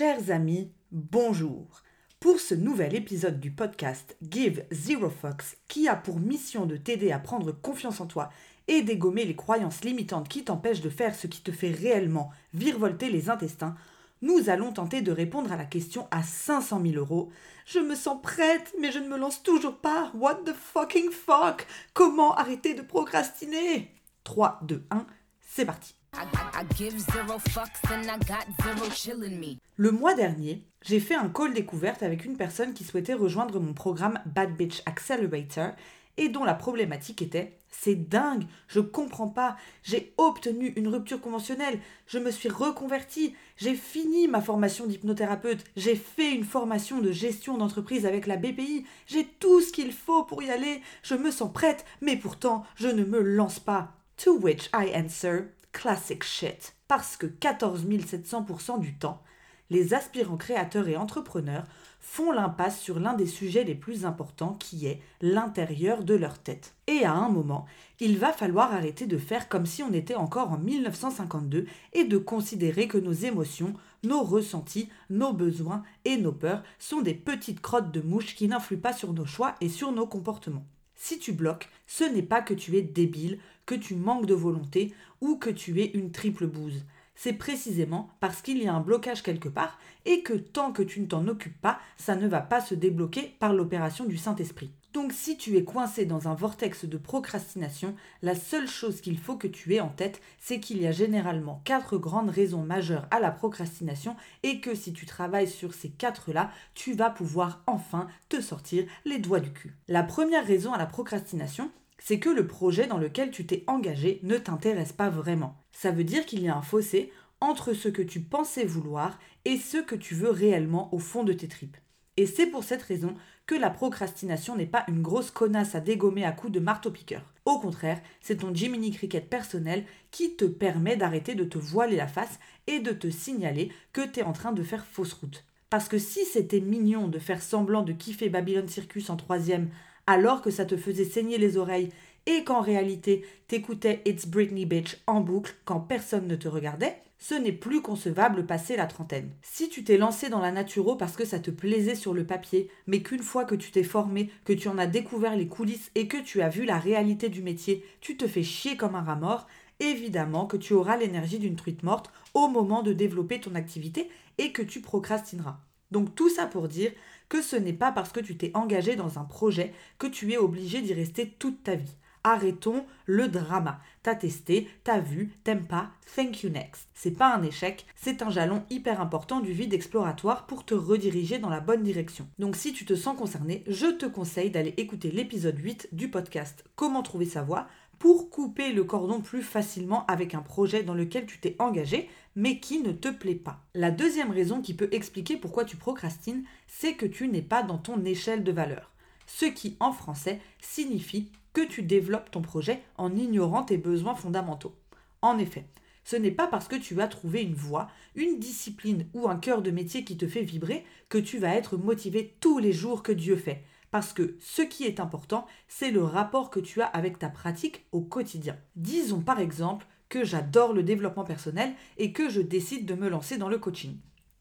Chers amis, bonjour. Pour ce nouvel épisode du podcast Give Zero Fox, qui a pour mission de t'aider à prendre confiance en toi et dégommer les croyances limitantes qui t'empêchent de faire ce qui te fait réellement virevolter les intestins, nous allons tenter de répondre à la question à 500 000 euros. Je me sens prête, mais je ne me lance toujours pas. What the fucking fuck? Comment arrêter de procrastiner? 3, 2, 1, c'est parti. Le mois dernier, j'ai fait un call découverte avec une personne qui souhaitait rejoindre mon programme Bad Bitch Accelerator et dont la problématique était c'est dingue, je comprends pas, j'ai obtenu une rupture conventionnelle, je me suis reconvertie, j'ai fini ma formation d'hypnothérapeute, j'ai fait une formation de gestion d'entreprise avec la BPI, j'ai tout ce qu'il faut pour y aller, je me sens prête, mais pourtant je ne me lance pas. To which I answer classic shit. Parce que 14 700% du temps, les aspirants créateurs et entrepreneurs font l'impasse sur l'un des sujets les plus importants qui est l'intérieur de leur tête. Et à un moment, il va falloir arrêter de faire comme si on était encore en 1952 et de considérer que nos émotions, nos ressentis, nos besoins et nos peurs sont des petites crottes de mouches qui n'influent pas sur nos choix et sur nos comportements. Si tu bloques, ce n'est pas que tu es débile, que tu manques de volonté ou que tu es une triple bouse. C'est précisément parce qu'il y a un blocage quelque part et que tant que tu ne t'en occupes pas, ça ne va pas se débloquer par l'opération du Saint-Esprit. Donc si tu es coincé dans un vortex de procrastination, la seule chose qu'il faut que tu aies en tête, c'est qu'il y a généralement quatre grandes raisons majeures à la procrastination et que si tu travailles sur ces quatre-là, tu vas pouvoir enfin te sortir les doigts du cul. La première raison à la procrastination, c'est que le projet dans lequel tu t'es engagé ne t'intéresse pas vraiment. Ça veut dire qu'il y a un fossé entre ce que tu pensais vouloir et ce que tu veux réellement au fond de tes tripes. Et c'est pour cette raison que la procrastination n'est pas une grosse connasse à dégommer à coups de marteau-piqueur. Au contraire, c'est ton Jiminy Cricket personnel qui te permet d'arrêter de te voiler la face et de te signaler que tu es en train de faire fausse route. Parce que si c'était mignon de faire semblant de kiffer Babylon Circus en troisième alors que ça te faisait saigner les oreilles et qu'en réalité t'écoutais It's Britney Bitch en boucle quand personne ne te regardait, ce n'est plus concevable passé la trentaine. Si tu t'es lancé dans la naturo parce que ça te plaisait sur le papier, mais qu'une fois que tu t'es formé, que tu en as découvert les coulisses et que tu as vu la réalité du métier, tu te fais chier comme un rat mort, évidemment que tu auras l'énergie d'une truite morte au moment de développer ton activité et que tu procrastineras. Donc tout ça pour dire que ce n'est pas parce que tu t'es engagé dans un projet que tu es obligé d'y rester toute ta vie. Arrêtons le drama. T'as testé, t'as vu, t'aimes pas, thank you next. C'est pas un échec, c'est un jalon hyper important du vide exploratoire pour te rediriger dans la bonne direction. Donc si tu te sens concerné, je te conseille d'aller écouter l'épisode 8 du podcast Comment trouver sa voie pour couper le cordon plus facilement avec un projet dans lequel tu t'es engagé mais qui ne te plaît pas. La deuxième raison qui peut expliquer pourquoi tu procrastines, c'est que tu n'es pas dans ton échelle de valeur. Ce qui en français signifie que tu développes ton projet en ignorant tes besoins fondamentaux. En effet, ce n'est pas parce que tu as trouvé une voie, une discipline ou un cœur de métier qui te fait vibrer que tu vas être motivé tous les jours que Dieu fait. Parce que ce qui est important, c'est le rapport que tu as avec ta pratique au quotidien. Disons par exemple que j'adore le développement personnel et que je décide de me lancer dans le coaching.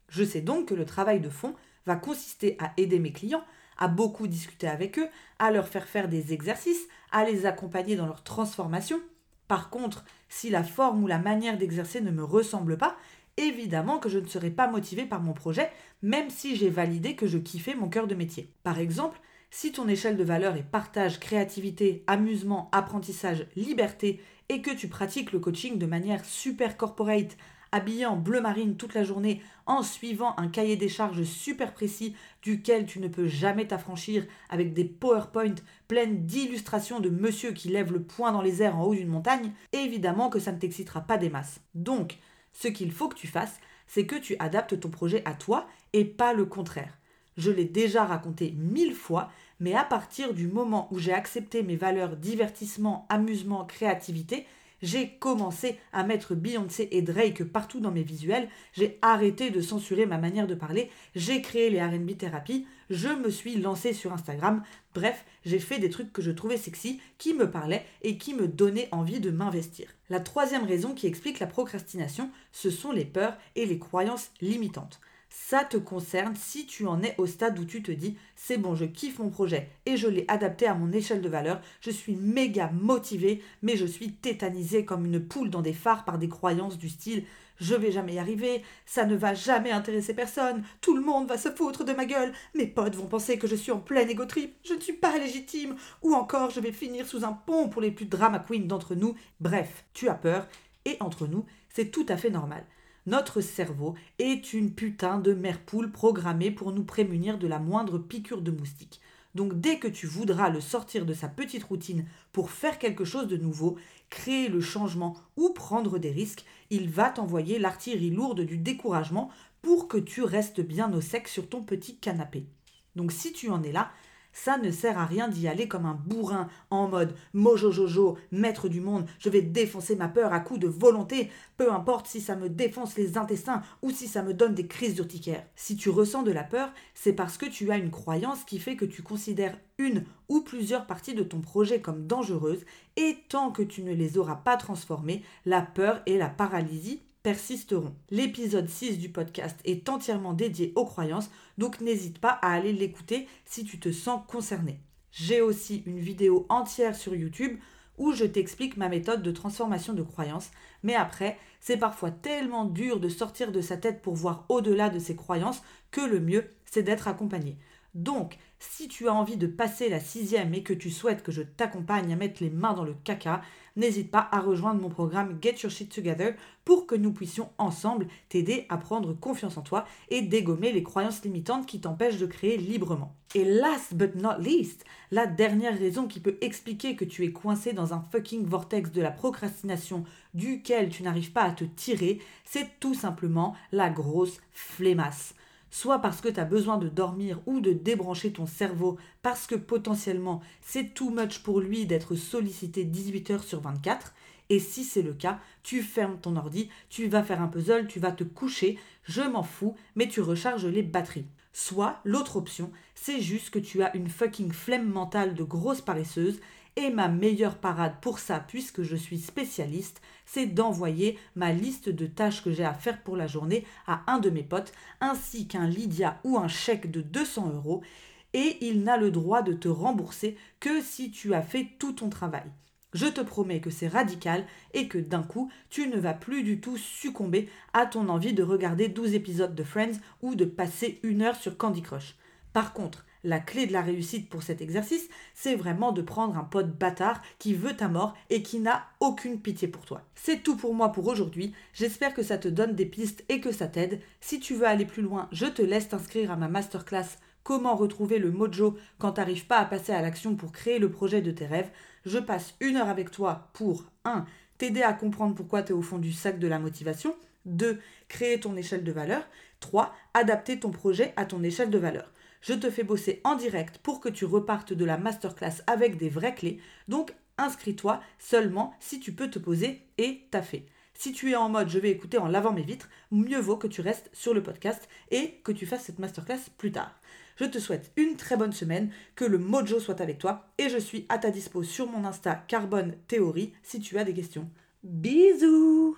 Je sais donc que le travail de fond va consister à aider mes clients à beaucoup discuter avec eux, à leur faire faire des exercices, à les accompagner dans leur transformation. Par contre, si la forme ou la manière d'exercer ne me ressemble pas, évidemment que je ne serai pas motivé par mon projet, même si j'ai validé que je kiffais mon cœur de métier. Par exemple, si ton échelle de valeur est partage, créativité, amusement, apprentissage, liberté, et que tu pratiques le coaching de manière super corporate, habillé en bleu marine toute la journée, en suivant un cahier des charges super précis duquel tu ne peux jamais t'affranchir, avec des PowerPoint pleines d'illustrations de monsieur qui lève le poing dans les airs en haut d'une montagne, évidemment que ça ne t'excitera pas des masses. Donc, ce qu'il faut que tu fasses, c'est que tu adaptes ton projet à toi et pas le contraire. Je l'ai déjà raconté mille fois, mais à partir du moment où j'ai accepté mes valeurs divertissement, amusement, créativité, j'ai commencé à mettre Beyoncé et Drake partout dans mes visuels, j'ai arrêté de censurer ma manière de parler, j'ai créé les RB Therapy, je me suis lancé sur Instagram, bref, j'ai fait des trucs que je trouvais sexy, qui me parlaient et qui me donnaient envie de m'investir. La troisième raison qui explique la procrastination, ce sont les peurs et les croyances limitantes. Ça te concerne si tu en es au stade où tu te dis c'est bon, je kiffe mon projet et je l'ai adapté à mon échelle de valeur, je suis méga motivé, mais je suis tétanisé comme une poule dans des phares par des croyances du style je vais jamais y arriver, ça ne va jamais intéresser personne, tout le monde va se foutre de ma gueule, mes potes vont penser que je suis en pleine égo trip, je ne suis pas légitime, ou encore je vais finir sous un pont pour les plus drama queens d'entre nous. Bref, tu as peur, et entre nous, c'est tout à fait normal. Notre cerveau est une putain de mère poule programmée pour nous prémunir de la moindre piqûre de moustique. Donc dès que tu voudras le sortir de sa petite routine pour faire quelque chose de nouveau, créer le changement ou prendre des risques, il va t'envoyer l'artillerie lourde du découragement pour que tu restes bien au sec sur ton petit canapé. Donc si tu en es là, ça ne sert à rien d'y aller comme un bourrin, en mode mojojojo, maître du monde, je vais défoncer ma peur à coups de volonté, peu importe si ça me défonce les intestins ou si ça me donne des crises d'urticaire. Si tu ressens de la peur, c'est parce que tu as une croyance qui fait que tu considères une ou plusieurs parties de ton projet comme dangereuses, et tant que tu ne les auras pas transformées, la peur et la paralysie persisteront. L'épisode 6 du podcast est entièrement dédié aux croyances, donc n'hésite pas à aller l'écouter si tu te sens concerné. J'ai aussi une vidéo entière sur YouTube où je t'explique ma méthode de transformation de croyances, mais après, c'est parfois tellement dur de sortir de sa tête pour voir au-delà de ses croyances que le mieux, c'est d'être accompagné. Donc, si tu as envie de passer la sixième et que tu souhaites que je t'accompagne à mettre les mains dans le caca, n'hésite pas à rejoindre mon programme Get Your Shit Together pour que nous puissions ensemble t'aider à prendre confiance en toi et dégommer les croyances limitantes qui t'empêchent de créer librement. Et last but not least, la dernière raison qui peut expliquer que tu es coincé dans un fucking vortex de la procrastination duquel tu n'arrives pas à te tirer, c'est tout simplement la grosse flémasse soit parce que tu as besoin de dormir ou de débrancher ton cerveau parce que potentiellement c'est too much pour lui d'être sollicité 18 heures sur 24. Et si c'est le cas, tu fermes ton ordi, tu vas faire un puzzle, tu vas te coucher, je m'en fous, mais tu recharges les batteries. Soit l'autre option, c'est juste que tu as une fucking flemme mentale de grosse paresseuse et ma meilleure parade pour ça, puisque je suis spécialiste, c'est d'envoyer ma liste de tâches que j'ai à faire pour la journée à un de mes potes, ainsi qu'un Lydia ou un chèque de 200 euros, et il n'a le droit de te rembourser que si tu as fait tout ton travail. Je te promets que c'est radical et que d'un coup, tu ne vas plus du tout succomber à ton envie de regarder 12 épisodes de Friends ou de passer une heure sur Candy Crush. Par contre, la clé de la réussite pour cet exercice, c'est vraiment de prendre un pote bâtard qui veut ta mort et qui n'a aucune pitié pour toi. C'est tout pour moi pour aujourd'hui. J'espère que ça te donne des pistes et que ça t'aide. Si tu veux aller plus loin, je te laisse t'inscrire à ma masterclass Comment retrouver le mojo quand t'arrives pas à passer à l'action pour créer le projet de tes rêves. Je passe une heure avec toi pour 1. T'aider à comprendre pourquoi tu es au fond du sac de la motivation. 2. Créer ton échelle de valeur. 3. Adapter ton projet à ton échelle de valeur je te fais bosser en direct pour que tu repartes de la masterclass avec des vraies clés. Donc inscris-toi seulement si tu peux te poser et fait. Si tu es en mode je vais écouter en lavant mes vitres, mieux vaut que tu restes sur le podcast et que tu fasses cette masterclass plus tard. Je te souhaite une très bonne semaine, que le mojo soit avec toi et je suis à ta dispo sur mon Insta Carbone Théorie si tu as des questions. Bisous